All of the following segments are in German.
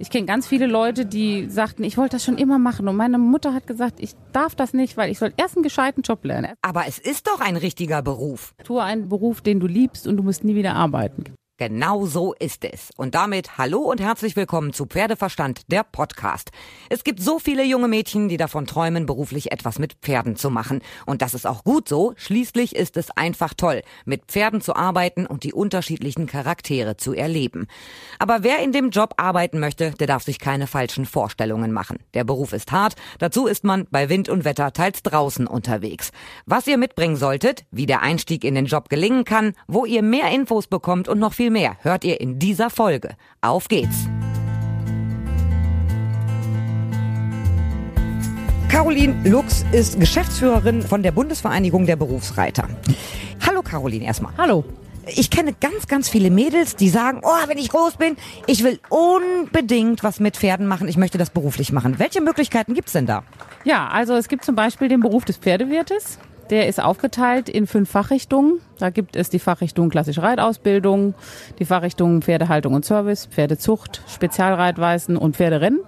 Ich kenne ganz viele Leute, die sagten, ich wollte das schon immer machen. Und meine Mutter hat gesagt, ich darf das nicht, weil ich soll erst einen gescheiten Job lernen. Aber es ist doch ein richtiger Beruf. Tue einen Beruf, den du liebst und du musst nie wieder arbeiten. Genau so ist es. Und damit hallo und herzlich willkommen zu Pferdeverstand, der Podcast. Es gibt so viele junge Mädchen, die davon träumen, beruflich etwas mit Pferden zu machen. Und das ist auch gut so. Schließlich ist es einfach toll, mit Pferden zu arbeiten und die unterschiedlichen Charaktere zu erleben. Aber wer in dem Job arbeiten möchte, der darf sich keine falschen Vorstellungen machen. Der Beruf ist hart. Dazu ist man bei Wind und Wetter teils draußen unterwegs. Was ihr mitbringen solltet, wie der Einstieg in den Job gelingen kann, wo ihr mehr Infos bekommt und noch viel viel mehr hört ihr in dieser Folge. Auf geht's! Caroline Lux ist Geschäftsführerin von der Bundesvereinigung der Berufsreiter. Hallo Caroline erstmal. Hallo. Ich kenne ganz, ganz viele Mädels, die sagen, oh, wenn ich groß bin, ich will unbedingt was mit Pferden machen, ich möchte das beruflich machen. Welche Möglichkeiten gibt's denn da? Ja, also es gibt zum Beispiel den Beruf des Pferdewirtes. Der ist aufgeteilt in fünf Fachrichtungen. Da gibt es die Fachrichtung klassische Reitausbildung, die Fachrichtung Pferdehaltung und Service, Pferdezucht, Spezialreitweisen und Pferderennen.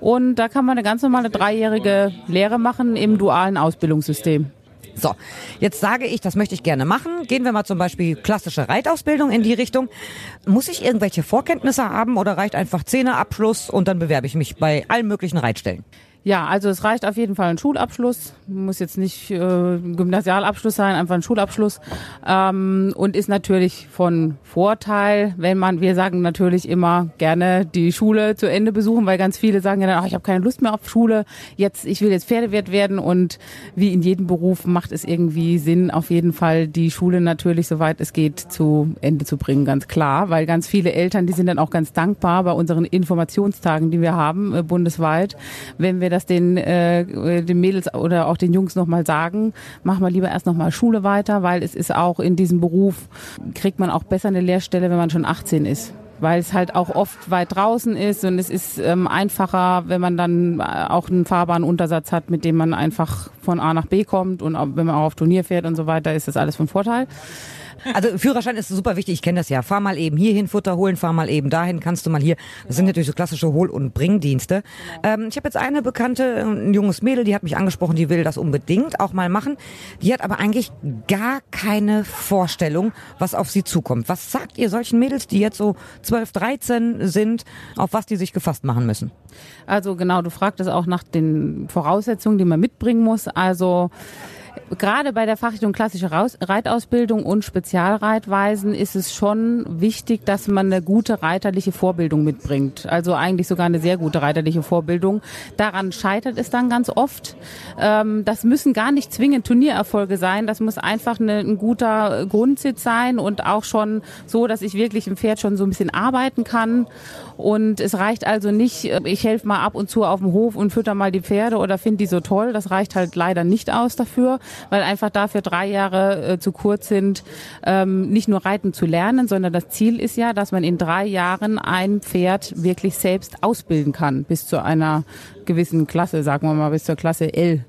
Und da kann man eine ganz normale dreijährige Lehre machen im dualen Ausbildungssystem. So, jetzt sage ich, das möchte ich gerne machen. Gehen wir mal zum Beispiel klassische Reitausbildung in die Richtung. Muss ich irgendwelche Vorkenntnisse haben oder reicht einfach Zehnerabschluss und dann bewerbe ich mich bei allen möglichen Reitstellen? Ja, also es reicht auf jeden Fall ein Schulabschluss, muss jetzt nicht äh, Gymnasialabschluss sein, einfach ein Schulabschluss. Ähm, und ist natürlich von Vorteil, wenn man, wir sagen natürlich immer gerne die Schule zu Ende besuchen, weil ganz viele sagen ja dann, ach, ich habe keine Lust mehr auf Schule, jetzt ich will jetzt Pferdewirt werden und wie in jedem Beruf macht es irgendwie Sinn, auf jeden Fall die Schule natürlich, soweit es geht, zu Ende zu bringen, ganz klar, weil ganz viele Eltern, die sind dann auch ganz dankbar bei unseren Informationstagen, die wir haben äh, bundesweit, wenn wir das den, äh, den Mädels oder auch den Jungs nochmal sagen, mach mal lieber erst nochmal Schule weiter, weil es ist auch in diesem Beruf, kriegt man auch besser eine Lehrstelle, wenn man schon 18 ist weil es halt auch oft weit draußen ist und es ist ähm, einfacher, wenn man dann auch einen fahrbaren Untersatz hat, mit dem man einfach von A nach B kommt und wenn man auch auf Turnier fährt und so weiter, ist das alles von Vorteil. Also Führerschein ist super wichtig, ich kenne das ja. Fahr mal eben hierhin Futter holen, fahr mal eben dahin, kannst du mal hier. Das sind natürlich so klassische Hohl- und Bringdienste. Ähm, ich habe jetzt eine Bekannte, ein junges Mädel, die hat mich angesprochen, die will das unbedingt auch mal machen. Die hat aber eigentlich gar keine Vorstellung, was auf sie zukommt. Was sagt ihr solchen Mädels, die jetzt so 12, 13 sind, auf was die sich gefasst machen müssen? Also genau, du fragtest auch nach den Voraussetzungen, die man mitbringen muss. Also gerade bei der Fachrichtung klassische Reitausbildung und Spezialreitweisen ist es schon wichtig, dass man eine gute reiterliche Vorbildung mitbringt. Also eigentlich sogar eine sehr gute reiterliche Vorbildung. Daran scheitert es dann ganz oft. Ähm, das müssen gar nicht zwingend Turniererfolge sein. Das muss einfach ein guter Grundsitz sein und auch schon so, dass ich wirklich im Pferd schon so ein bisschen arbeiten kann. Und es reicht also nicht, äh, ich helfe mal ab und zu auf dem Hof und fütter mal die Pferde oder finde die so toll. Das reicht halt leider nicht aus dafür weil einfach dafür drei Jahre äh, zu kurz sind, ähm, nicht nur reiten zu lernen, sondern das Ziel ist ja, dass man in drei Jahren ein Pferd wirklich selbst ausbilden kann, bis zu einer gewissen Klasse, sagen wir mal, bis zur Klasse L.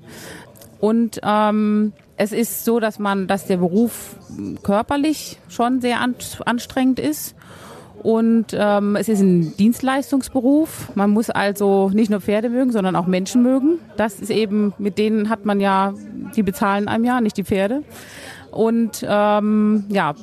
Und ähm, es ist so, dass man, dass der Beruf körperlich schon sehr anstrengend ist und ähm, es ist ein Dienstleistungsberuf. Man muss also nicht nur Pferde mögen, sondern auch Menschen mögen. Das ist eben, mit denen hat man ja, die bezahlen einem ja, nicht die Pferde. Und ähm, ja,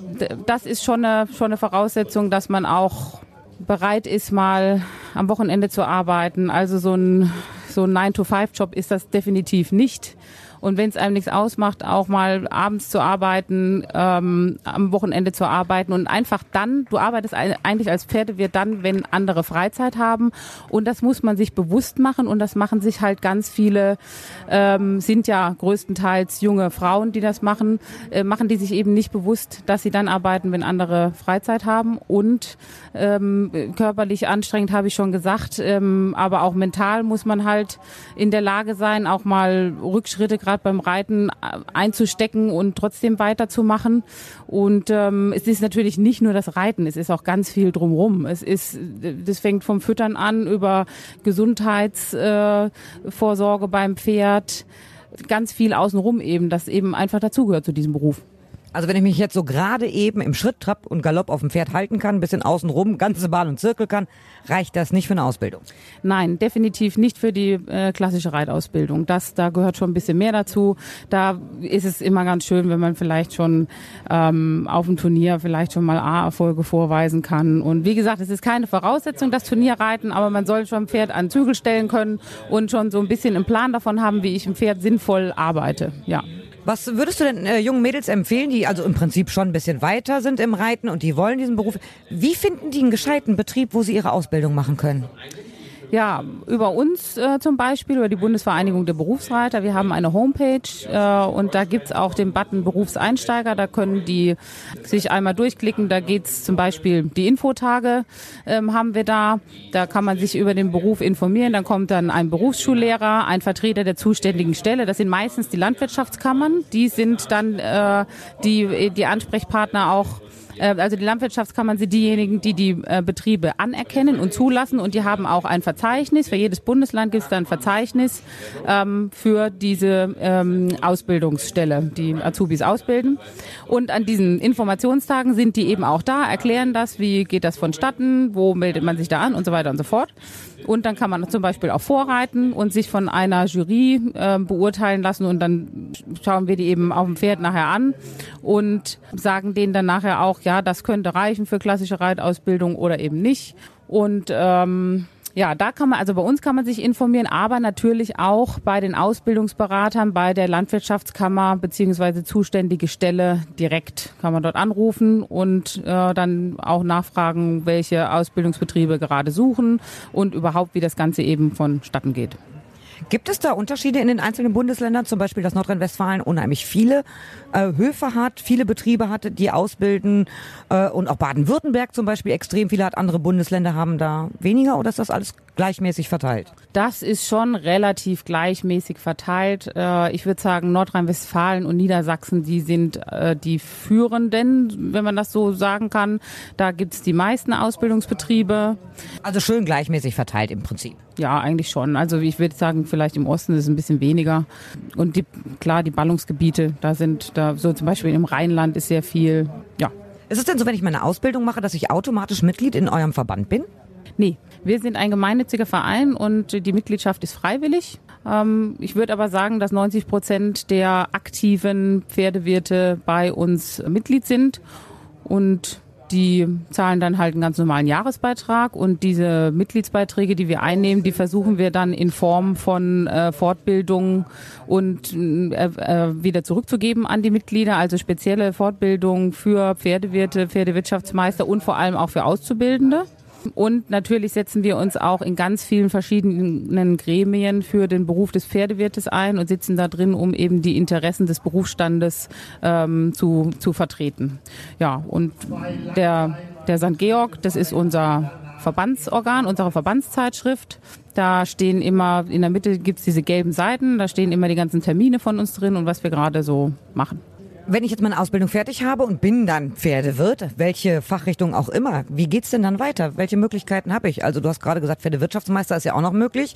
das ist schon eine, schon eine Voraussetzung, dass man auch bereit ist, mal am Wochenende zu arbeiten. Also so ein, so ein 9-to-5-Job ist das definitiv nicht und wenn es einem nichts ausmacht, auch mal abends zu arbeiten, ähm, am Wochenende zu arbeiten und einfach dann, du arbeitest eigentlich als Pferdewirt dann, wenn andere Freizeit haben. Und das muss man sich bewusst machen und das machen sich halt ganz viele, ähm, sind ja größtenteils junge Frauen, die das machen, äh, machen die sich eben nicht bewusst, dass sie dann arbeiten, wenn andere Freizeit haben. Und ähm, körperlich anstrengend, habe ich schon gesagt, ähm, aber auch mental muss man halt in der Lage sein, auch mal Rückschritte gerade beim Reiten äh, einzustecken und trotzdem weiterzumachen. Und ähm, es ist natürlich nicht nur das Reiten, es ist auch ganz viel drumherum. Es ist, das fängt vom Füttern an über Gesundheitsvorsorge äh, beim Pferd, ganz viel außenrum eben, das eben einfach dazugehört zu diesem Beruf. Also wenn ich mich jetzt so gerade eben im Schritt, Trab und Galopp auf dem Pferd halten kann, ein bisschen außen rum, ganze Bahn und Zirkel kann, reicht das nicht für eine Ausbildung? Nein, definitiv nicht für die äh, klassische Reitausbildung. Das, da gehört schon ein bisschen mehr dazu. Da ist es immer ganz schön, wenn man vielleicht schon ähm, auf dem Turnier vielleicht schon mal A-Erfolge vorweisen kann. Und wie gesagt, es ist keine Voraussetzung, das Turnierreiten, aber man soll schon Pferd an Zügel stellen können und schon so ein bisschen einen Plan davon haben, wie ich im Pferd sinnvoll arbeite. Ja. Was würdest du denn äh, jungen Mädels empfehlen, die also im Prinzip schon ein bisschen weiter sind im Reiten und die wollen diesen Beruf? Wie finden die einen gescheiten Betrieb, wo sie ihre Ausbildung machen können? Ja, über uns äh, zum Beispiel, über die Bundesvereinigung der Berufsreiter. Wir haben eine Homepage äh, und da gibt's auch den Button Berufseinsteiger. Da können die sich einmal durchklicken. Da geht's zum Beispiel die Infotage ähm, haben wir da. Da kann man sich über den Beruf informieren. Dann kommt dann ein Berufsschullehrer, ein Vertreter der zuständigen Stelle. Das sind meistens die Landwirtschaftskammern. Die sind dann äh, die, die Ansprechpartner auch äh, also die Landwirtschaftskammern sind diejenigen, die die äh, Betriebe anerkennen und zulassen und die haben auch ein Verzeichnis. Für jedes Bundesland gibt es da ein Verzeichnis ähm, für diese ähm, Ausbildungsstelle, die Azubis ausbilden. Und an diesen Informationstagen sind die eben auch da, erklären das, wie geht das vonstatten, wo meldet man sich da an und so weiter und so fort. Und dann kann man zum Beispiel auch vorreiten und sich von einer Jury äh, beurteilen lassen und dann schauen wir die eben auf dem Pferd nachher an und sagen denen dann nachher auch, ja, das könnte reichen für klassische Reitausbildung oder eben nicht. Und ähm, ja, da kann man, also bei uns kann man sich informieren, aber natürlich auch bei den Ausbildungsberatern, bei der Landwirtschaftskammer beziehungsweise zuständige Stelle direkt kann man dort anrufen und äh, dann auch nachfragen, welche Ausbildungsbetriebe gerade suchen und überhaupt, wie das Ganze eben vonstatten geht. Gibt es da Unterschiede in den einzelnen Bundesländern? Zum Beispiel, dass Nordrhein-Westfalen unheimlich viele äh, Höfe hat, viele Betriebe hat, die ausbilden äh, und auch Baden-Württemberg zum Beispiel extrem viele hat. Andere Bundesländer haben da weniger oder ist das alles gleichmäßig verteilt? Das ist schon relativ gleichmäßig verteilt. Äh, ich würde sagen, Nordrhein-Westfalen und Niedersachsen, die sind äh, die führenden, wenn man das so sagen kann. Da gibt's die meisten Ausbildungsbetriebe. Also schön gleichmäßig verteilt im Prinzip. Ja, eigentlich schon. Also ich würde sagen, vielleicht im Osten ist es ein bisschen weniger. Und die, klar, die Ballungsgebiete, da sind, da so zum Beispiel im Rheinland ist sehr viel, ja. Ist es denn so, wenn ich meine Ausbildung mache, dass ich automatisch Mitglied in eurem Verband bin? Nee, wir sind ein gemeinnütziger Verein und die Mitgliedschaft ist freiwillig. Ähm, ich würde aber sagen, dass 90 Prozent der aktiven Pferdewirte bei uns Mitglied sind und die zahlen dann halt einen ganz normalen Jahresbeitrag und diese Mitgliedsbeiträge, die wir einnehmen, die versuchen wir dann in Form von äh, Fortbildung und äh, äh, wieder zurückzugeben an die Mitglieder, also spezielle Fortbildung für Pferdewirte, Pferdewirtschaftsmeister und vor allem auch für Auszubildende. Und natürlich setzen wir uns auch in ganz vielen verschiedenen Gremien für den Beruf des Pferdewirtes ein und sitzen da drin, um eben die Interessen des Berufsstandes ähm, zu, zu vertreten. Ja, und der, der St. Georg, das ist unser Verbandsorgan, unsere Verbandszeitschrift. Da stehen immer, in der Mitte gibt's diese gelben Seiten, da stehen immer die ganzen Termine von uns drin und was wir gerade so machen. Wenn ich jetzt meine Ausbildung fertig habe und bin dann Pferdewirt, welche Fachrichtung auch immer, wie geht's denn dann weiter? Welche Möglichkeiten habe ich? Also du hast gerade gesagt, Pferdewirtschaftsmeister ist ja auch noch möglich.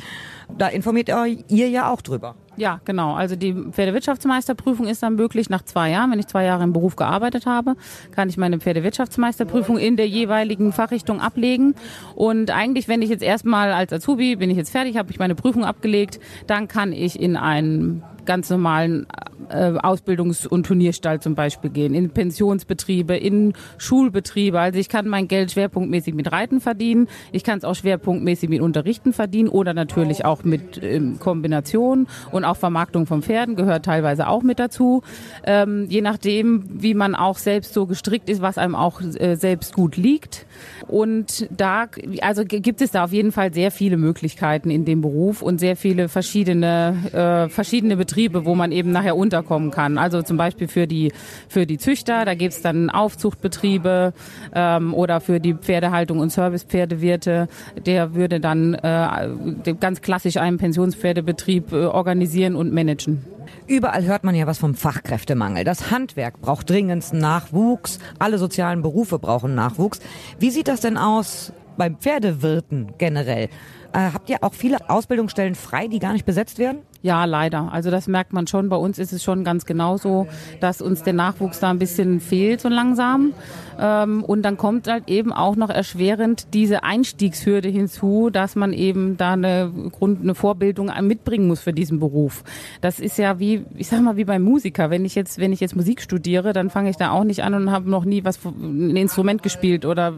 Da informiert ihr ja auch drüber. Ja, genau. Also die Pferdewirtschaftsmeisterprüfung ist dann möglich nach zwei Jahren. Wenn ich zwei Jahre im Beruf gearbeitet habe, kann ich meine Pferdewirtschaftsmeisterprüfung in der jeweiligen Fachrichtung ablegen. Und eigentlich, wenn ich jetzt erstmal als Azubi bin ich jetzt fertig, habe ich meine Prüfung abgelegt, dann kann ich in einen ganz normalen äh, Ausbildungs- und Turnierstall zum Beispiel gehen, in Pensionsbetriebe, in Schulbetriebe. Also ich kann mein Geld schwerpunktmäßig mit Reiten verdienen, ich kann es auch schwerpunktmäßig mit Unterrichten verdienen oder natürlich auch mit ähm, Kombination und auch Vermarktung von Pferden gehört teilweise auch mit dazu. Ähm, je nachdem, wie man auch selbst so gestrickt ist, was einem auch äh, selbst gut liegt. Und da, also gibt es da auf jeden Fall sehr viele Möglichkeiten in dem Beruf und sehr viele verschiedene, äh, verschiedene Betriebe, wo man eben nachher unterkommen kann. Also zum Beispiel für die, für die Züchter, da gibt es dann Aufzuchtbetriebe ähm, oder für die Pferdehaltung und Servicepferdewirte, der würde dann äh, ganz klassisch einen Pensionspferdebetrieb äh, organisieren und managen. Überall hört man ja was vom Fachkräftemangel. Das Handwerk braucht dringendsten Nachwuchs. Alle sozialen Berufe brauchen Nachwuchs. Wie sieht das denn aus beim Pferdewirten generell? Äh, habt ihr auch viele Ausbildungsstellen frei, die gar nicht besetzt werden? Ja, leider. Also das merkt man schon. Bei uns ist es schon ganz genauso, dass uns der Nachwuchs da ein bisschen fehlt so langsam. Ähm, und dann kommt halt eben auch noch erschwerend diese Einstiegshürde hinzu, dass man eben da eine Grund, eine Vorbildung mitbringen muss für diesen Beruf. Das ist ja wie, ich sag mal, wie beim Musiker. Wenn ich jetzt, wenn ich jetzt Musik studiere, dann fange ich da auch nicht an und habe noch nie was, ein Instrument gespielt oder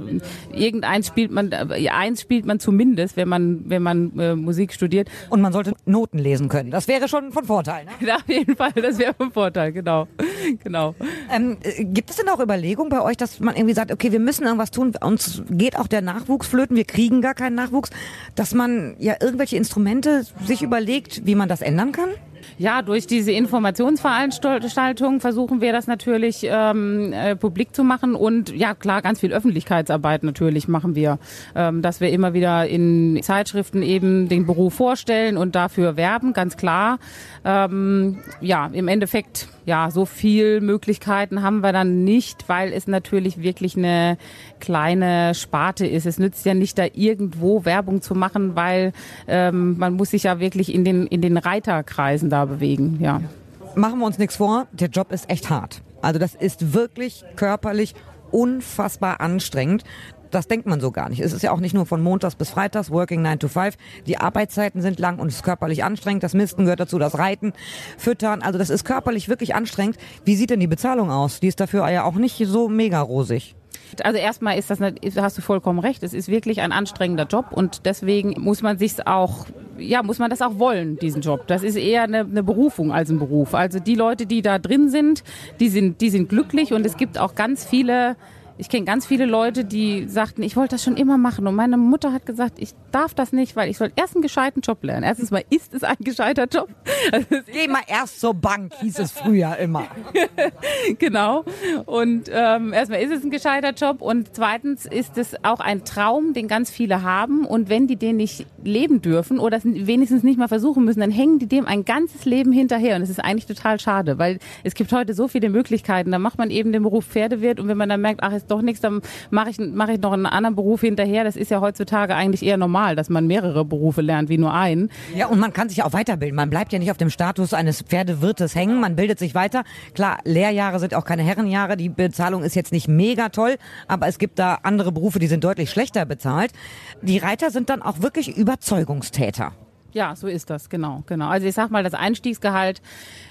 irgendeins spielt man, eins spielt man zumindest, wenn man, wenn man äh, Musik studiert. Und man sollte Noten lesen können. Das wäre schon von Vorteil. Ne? Ja, auf jeden Fall, das wäre von Vorteil, genau. genau. Ähm, äh, gibt es denn auch Überlegungen bei euch, dass man irgendwie sagt, okay, wir müssen irgendwas tun, uns geht auch der Nachwuchs flöten, wir kriegen gar keinen Nachwuchs, dass man ja irgendwelche Instrumente sich überlegt, wie man das ändern kann? Ja, durch diese Informationsveranstaltung versuchen wir das natürlich ähm, äh, publik zu machen und ja klar, ganz viel Öffentlichkeitsarbeit natürlich machen wir, ähm, dass wir immer wieder in Zeitschriften eben den Beruf vorstellen und dafür werben, ganz klar. Ähm, ja, im Endeffekt, ja, so viel Möglichkeiten haben wir dann nicht, weil es natürlich wirklich eine kleine Sparte ist. Es nützt ja nicht da irgendwo Werbung zu machen, weil ähm, man muss sich ja wirklich in den, in den Reiterkreisen da bewegen, ja. Machen wir uns nichts vor, der Job ist echt hart. Also das ist wirklich körperlich unfassbar anstrengend das denkt man so gar nicht. Es ist ja auch nicht nur von Montags bis Freitags, Working 9 to 5. Die Arbeitszeiten sind lang und es ist körperlich anstrengend. Das Misten gehört dazu, das Reiten, Füttern. Also das ist körperlich wirklich anstrengend. Wie sieht denn die Bezahlung aus? Die ist dafür ja auch nicht so mega rosig. Also erstmal ist das, hast du vollkommen recht. Es ist wirklich ein anstrengender Job und deswegen muss man sich auch, ja, muss man das auch wollen, diesen Job. Das ist eher eine, eine Berufung als ein Beruf. Also die Leute, die da drin sind, die sind, die sind glücklich und es gibt auch ganz viele ich kenne ganz viele Leute, die sagten, ich wollte das schon immer machen. Und meine Mutter hat gesagt, ich darf das nicht, weil ich soll erst einen gescheiten Job lernen. Erstens mal ist es ein gescheiter Job. Also Geh mal erst zur Bank, hieß es früher immer. genau. Und ähm, erstmal ist es ein gescheiter Job. Und zweitens ist es auch ein Traum, den ganz viele haben. Und wenn die den nicht leben dürfen oder wenigstens nicht mal versuchen müssen, dann hängen die dem ein ganzes Leben hinterher. Und es ist eigentlich total schade, weil es gibt heute so viele Möglichkeiten. Da macht man eben den Beruf Pferdewirt und wenn man dann merkt, ach, ist doch nichts, dann mache ich, mach ich noch einen anderen Beruf hinterher. Das ist ja heutzutage eigentlich eher normal, dass man mehrere Berufe lernt, wie nur einen. Ja, und man kann sich auch weiterbilden. Man bleibt ja nicht auf dem Status eines Pferdewirtes hängen, man bildet sich weiter. Klar, Lehrjahre sind auch keine Herrenjahre, die Bezahlung ist jetzt nicht mega toll, aber es gibt da andere Berufe, die sind deutlich schlechter bezahlt. Die Reiter sind dann auch wirklich Überzeugungstäter. Ja, so ist das, genau, genau. Also ich sag mal, das Einstiegsgehalt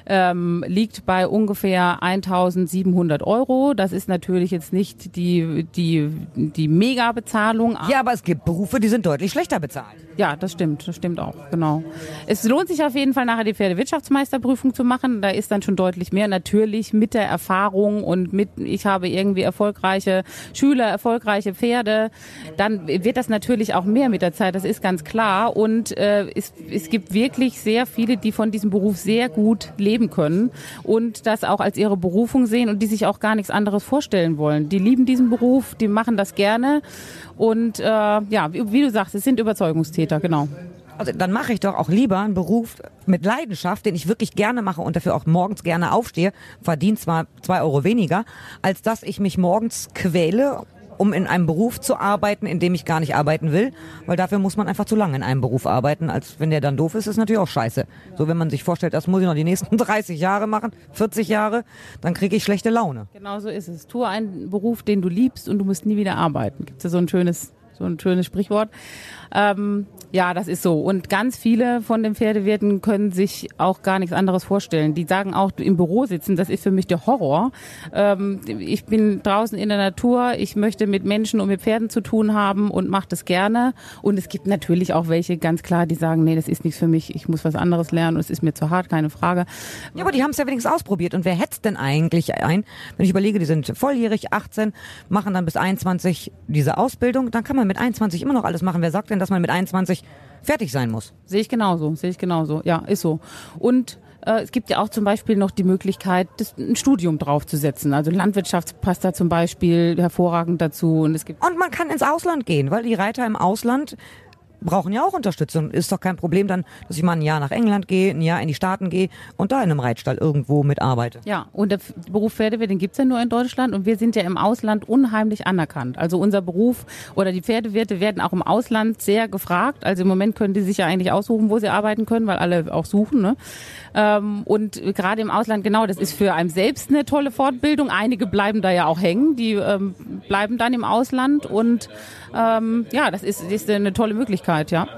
ähm, liegt bei ungefähr 1.700 Euro. Das ist natürlich jetzt nicht die, die, die Mega-Bezahlung. Ja, aber es gibt Berufe, die sind deutlich schlechter bezahlt. Ja, das stimmt, das stimmt auch, genau. Es lohnt sich auf jeden Fall nachher die Pferdewirtschaftsmeisterprüfung zu machen. Da ist dann schon deutlich mehr. Natürlich mit der Erfahrung und mit, ich habe irgendwie erfolgreiche Schüler, erfolgreiche Pferde. Dann wird das natürlich auch mehr mit der Zeit, das ist ganz klar. Und äh, es, es gibt wirklich sehr viele, die von diesem Beruf sehr gut leben können und das auch als ihre Berufung sehen und die sich auch gar nichts anderes vorstellen wollen. Die lieben diesen Beruf, die machen das gerne und äh, ja, wie, wie du sagst, es sind Überzeugungstäter, genau. Also dann mache ich doch auch lieber einen Beruf mit Leidenschaft, den ich wirklich gerne mache und dafür auch morgens gerne aufstehe, verdiene zwar zwei Euro weniger, als dass ich mich morgens quäle um in einem Beruf zu arbeiten, in dem ich gar nicht arbeiten will, weil dafür muss man einfach zu lange in einem Beruf arbeiten, als wenn der dann doof ist, ist natürlich auch scheiße. So wenn man sich vorstellt, das muss ich noch die nächsten 30 Jahre machen, 40 Jahre, dann kriege ich schlechte Laune. Genau so ist es. Tu einen Beruf, den du liebst und du musst nie wieder arbeiten. Gibt es ja so ein schönes so ein schönes Sprichwort. Ähm, ja, das ist so. Und ganz viele von den Pferdewirten können sich auch gar nichts anderes vorstellen. Die sagen auch, im Büro sitzen, das ist für mich der Horror. Ähm, ich bin draußen in der Natur, ich möchte mit Menschen und mit Pferden zu tun haben und mache das gerne. Und es gibt natürlich auch welche, ganz klar, die sagen, nee, das ist nichts für mich, ich muss was anderes lernen und es ist mir zu hart, keine Frage. Ja, aber die haben es ja wenigstens ausprobiert. Und wer hetzt denn eigentlich ein? Wenn ich überlege, die sind volljährig, 18, machen dann bis 21 diese Ausbildung, dann kann man mit 21 immer noch alles machen. Wer sagt denn, dass man mit 21 fertig sein muss. Sehe ich genauso, sehe ich genauso. Ja, ist so. Und äh, es gibt ja auch zum Beispiel noch die Möglichkeit, das, ein Studium draufzusetzen. Also Landwirtschaft passt da zum Beispiel hervorragend dazu. Und es gibt und man kann ins Ausland gehen, weil die Reiter im Ausland brauchen ja auch Unterstützung. Ist doch kein Problem dann, dass ich mal ein Jahr nach England gehe, ein Jahr in die Staaten gehe und da in einem Reitstall irgendwo mitarbeite. Ja, und der Beruf Pferdewirt, den gibt's ja nur in Deutschland und wir sind ja im Ausland unheimlich anerkannt. Also unser Beruf oder die Pferdewirte werden auch im Ausland sehr gefragt. Also im Moment können die sich ja eigentlich aussuchen, wo sie arbeiten können, weil alle auch suchen. Ne? Ähm, und gerade im Ausland, genau, das ist für einen selbst eine tolle Fortbildung. Einige bleiben da ja auch hängen, die ähm, bleiben dann im Ausland und ähm, ja, das ist, ist eine tolle Möglichkeit, ja.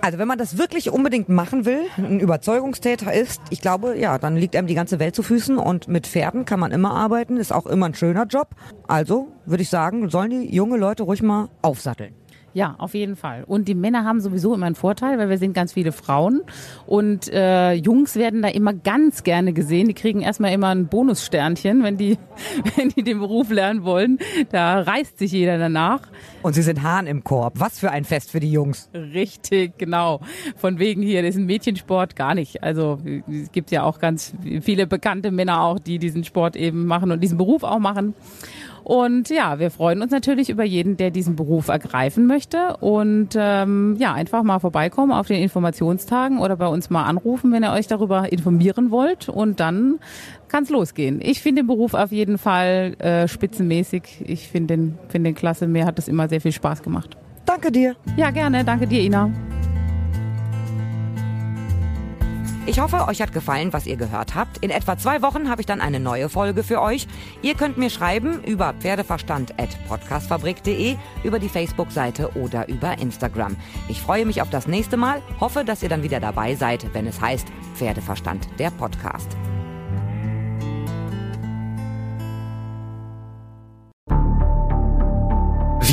Also wenn man das wirklich unbedingt machen will, ein Überzeugungstäter ist, ich glaube, ja, dann liegt einem die ganze Welt zu Füßen und mit Pferden kann man immer arbeiten, ist auch immer ein schöner Job. Also würde ich sagen, sollen die junge Leute ruhig mal aufsatteln. Ja, auf jeden Fall. Und die Männer haben sowieso immer einen Vorteil, weil wir sind ganz viele Frauen und äh, Jungs werden da immer ganz gerne gesehen. Die kriegen erstmal immer ein Bonussternchen, wenn die, wenn die den Beruf lernen wollen. Da reißt sich jeder danach. Und sie sind Hahn im Korb. Was für ein Fest für die Jungs. Richtig, genau. Von wegen hier, das ist ein Mädchensport gar nicht. Also es gibt ja auch ganz viele bekannte Männer auch, die diesen Sport eben machen und diesen Beruf auch machen. Und ja, wir freuen uns natürlich über jeden, der diesen Beruf ergreifen möchte. Und ähm, ja, einfach mal vorbeikommen auf den Informationstagen oder bei uns mal anrufen, wenn ihr euch darüber informieren wollt. Und dann kann es losgehen. Ich finde den Beruf auf jeden Fall äh, spitzenmäßig. Ich finde den, find den klasse. Mir hat das immer sehr viel Spaß gemacht. Danke dir. Ja, gerne. Danke dir, Ina. Ich hoffe, euch hat gefallen, was ihr gehört habt. In etwa zwei Wochen habe ich dann eine neue Folge für euch. Ihr könnt mir schreiben über pferdeverstand.podcastfabrik.de, über die Facebook-Seite oder über Instagram. Ich freue mich auf das nächste Mal, hoffe, dass ihr dann wieder dabei seid, wenn es heißt Pferdeverstand, der Podcast.